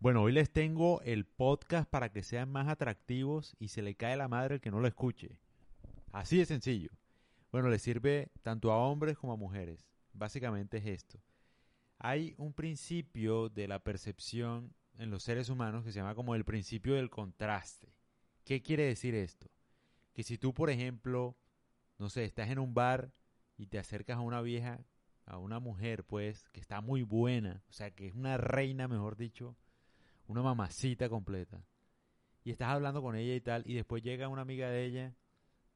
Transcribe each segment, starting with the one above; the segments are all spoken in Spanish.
Bueno, hoy les tengo el podcast para que sean más atractivos y se le cae la madre el que no lo escuche. Así de sencillo. Bueno, le sirve tanto a hombres como a mujeres. Básicamente es esto. Hay un principio de la percepción en los seres humanos que se llama como el principio del contraste. ¿Qué quiere decir esto? Que si tú, por ejemplo, no sé, estás en un bar y te acercas a una vieja, a una mujer, pues, que está muy buena, o sea, que es una reina, mejor dicho, una mamacita completa. Y estás hablando con ella y tal, y después llega una amiga de ella,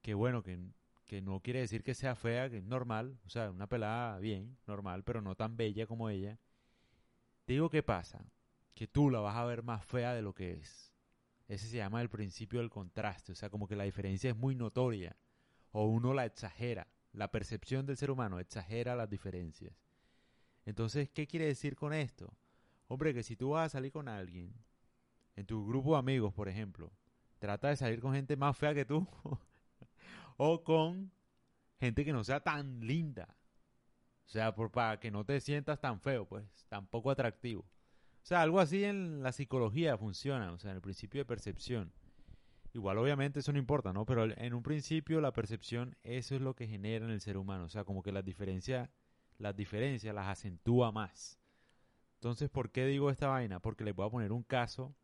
que bueno, que, que no quiere decir que sea fea, que es normal, o sea, una pelada bien, normal, pero no tan bella como ella. Te digo qué pasa, que tú la vas a ver más fea de lo que es. Ese se llama el principio del contraste, o sea, como que la diferencia es muy notoria, o uno la exagera. La percepción del ser humano exagera las diferencias. Entonces, ¿qué quiere decir con esto? Hombre, que si tú vas a salir con alguien, en tu grupo de amigos, por ejemplo, trata de salir con gente más fea que tú. o con gente que no sea tan linda. O sea, para que no te sientas tan feo, pues, tan poco atractivo. O sea, algo así en la psicología funciona, o sea, en el principio de percepción. Igual obviamente eso no importa, ¿no? Pero en un principio la percepción, eso es lo que genera en el ser humano. O sea, como que las diferencias, las diferencias las acentúa más. Entonces, ¿por qué digo esta vaina? Porque les voy a poner un caso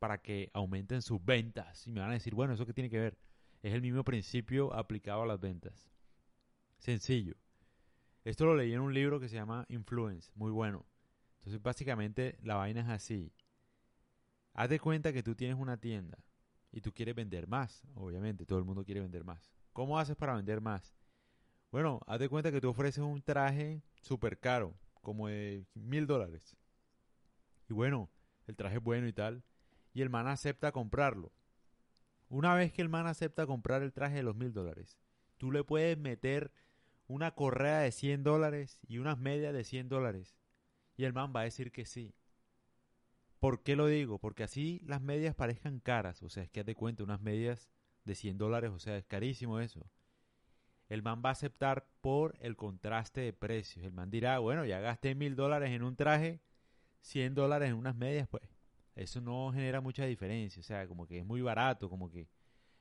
para que aumenten sus ventas. Y me van a decir, bueno, ¿eso qué tiene que ver? Es el mismo principio aplicado a las ventas. Sencillo. Esto lo leí en un libro que se llama Influence, muy bueno. Entonces, básicamente, la vaina es así. Haz de cuenta que tú tienes una tienda y tú quieres vender más, obviamente, todo el mundo quiere vender más. ¿Cómo haces para vender más? Bueno, haz de cuenta que tú ofreces un traje súper caro, como de mil dólares. Y bueno, el traje es bueno y tal. Y el man acepta comprarlo. Una vez que el man acepta comprar el traje de los mil dólares, tú le puedes meter una correa de 100 dólares y unas medias de 100 dólares. Y el man va a decir que sí. ¿Por qué lo digo? Porque así las medias parezcan caras. O sea, es que haz de cuenta, unas medias de 100 dólares, o sea, es carísimo eso el man va a aceptar por el contraste de precios. El man dirá, bueno, ya gasté mil dólares en un traje, 100 dólares en unas medias, pues eso no genera mucha diferencia. O sea, como que es muy barato, como que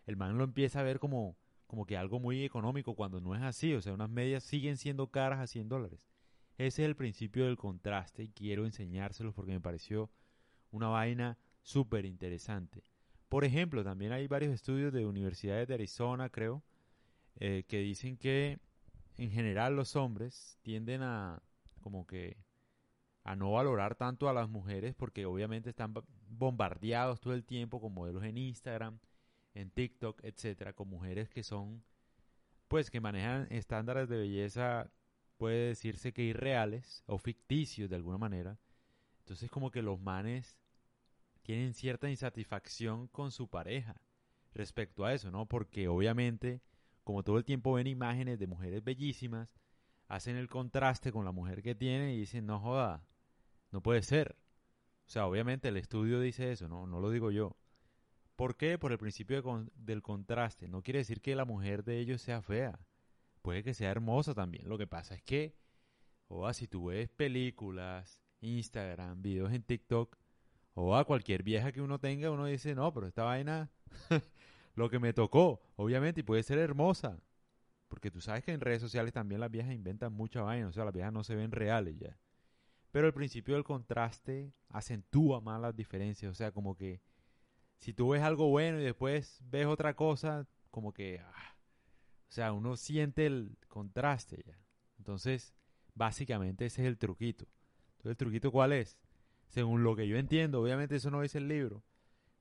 el man lo empieza a ver como, como que algo muy económico cuando no es así. O sea, unas medias siguen siendo caras a 100 dólares. Ese es el principio del contraste y quiero enseñárselos porque me pareció una vaina súper interesante. Por ejemplo, también hay varios estudios de universidades de Arizona, creo, eh, que dicen que en general los hombres tienden a como que a no valorar tanto a las mujeres porque obviamente están bombardeados todo el tiempo con modelos en Instagram, en TikTok, etcétera, con mujeres que son pues que manejan estándares de belleza puede decirse que irreales o ficticios de alguna manera. Entonces como que los manes tienen cierta insatisfacción con su pareja respecto a eso, ¿no? Porque obviamente como todo el tiempo ven imágenes de mujeres bellísimas, hacen el contraste con la mujer que tienen y dicen, no joda, no puede ser. O sea, obviamente el estudio dice eso, no, no lo digo yo. ¿Por qué? Por el principio del contraste. No quiere decir que la mujer de ellos sea fea. Puede que sea hermosa también. Lo que pasa es que, o si tú ves películas, Instagram, videos en TikTok, o a cualquier vieja que uno tenga, uno dice, no, pero esta vaina lo que me tocó, obviamente, y puede ser hermosa. Porque tú sabes que en redes sociales también las viejas inventan mucha vaina, o sea, las viejas no se ven reales ya. Pero el principio del contraste acentúa más las diferencias, o sea, como que si tú ves algo bueno y después ves otra cosa, como que, ah, o sea, uno siente el contraste ya. Entonces, básicamente ese es el truquito. Entonces, ¿el truquito cuál es? Según lo que yo entiendo, obviamente eso no dice el libro,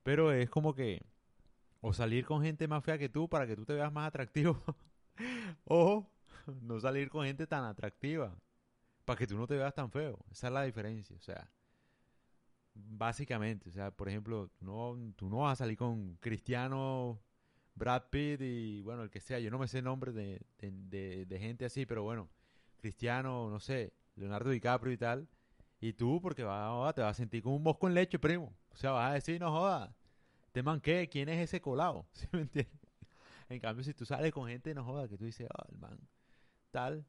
pero es como que o salir con gente más fea que tú para que tú te veas más atractivo. o no salir con gente tan atractiva para que tú no te veas tan feo. Esa es la diferencia. O sea, básicamente, o sea, por ejemplo, no, tú no vas a salir con Cristiano, Brad Pitt y bueno, el que sea. Yo no me sé nombres de, de, gente así, pero bueno, Cristiano, no sé, Leonardo DiCaprio y tal. Y tú, porque va, te vas a sentir como un mosco en leche, primo. O sea, vas a decir, no jodas te manqué, ¿quién es ese colado? ¿Sí me entiendes? En cambio, si tú sales con gente, no joda, que tú dices, ah, el man, tal,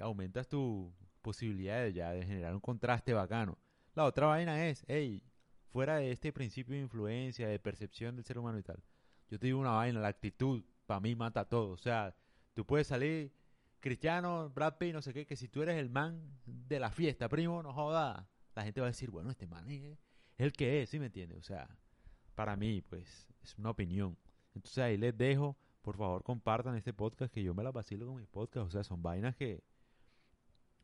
aumentas tu posibilidad de ya de generar un contraste bacano. La otra vaina es, hey, fuera de este principio de influencia, de percepción del ser humano y tal, yo te digo una vaina, la actitud para mí mata todo. O sea, tú puedes salir cristiano, Brad Pitt, no sé qué, que si tú eres el man de la fiesta, primo, no joda, la gente va a decir, bueno, este man es, el que es, ¿sí me entiendes? O sea, para mí, pues, es una opinión. Entonces ahí les dejo, por favor compartan este podcast, que yo me la vacilo con mis podcasts. O sea, son vainas que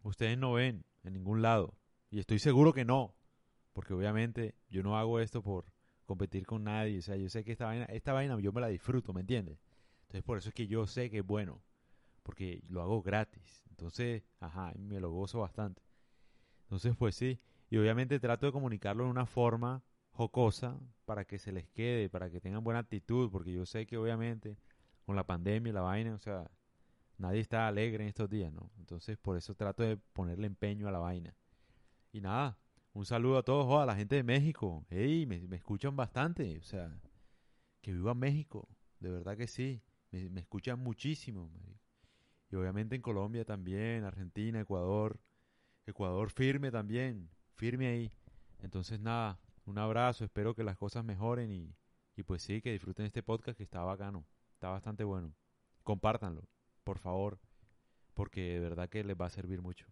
ustedes no ven en ningún lado. Y estoy seguro que no, porque obviamente yo no hago esto por competir con nadie. O sea, yo sé que esta vaina, esta vaina yo me la disfruto, ¿me entiendes? Entonces por eso es que yo sé que es bueno, porque lo hago gratis. Entonces, ajá, me lo gozo bastante. Entonces, pues sí, y obviamente trato de comunicarlo de una forma jocosa para que se les quede, para que tengan buena actitud, porque yo sé que obviamente con la pandemia y la vaina, o sea, nadie está alegre en estos días, ¿no? Entonces por eso trato de ponerle empeño a la vaina. Y nada, un saludo a todos, a la gente de México. Hey, me, me escuchan bastante, o sea, que viva México, de verdad que sí, me, me escuchan muchísimo. Y obviamente en Colombia también, Argentina, Ecuador, Ecuador firme también, firme ahí. Entonces nada, un abrazo, espero que las cosas mejoren y, y pues sí, que disfruten este podcast que está bacano, está bastante bueno. Compártanlo, por favor, porque de verdad que les va a servir mucho.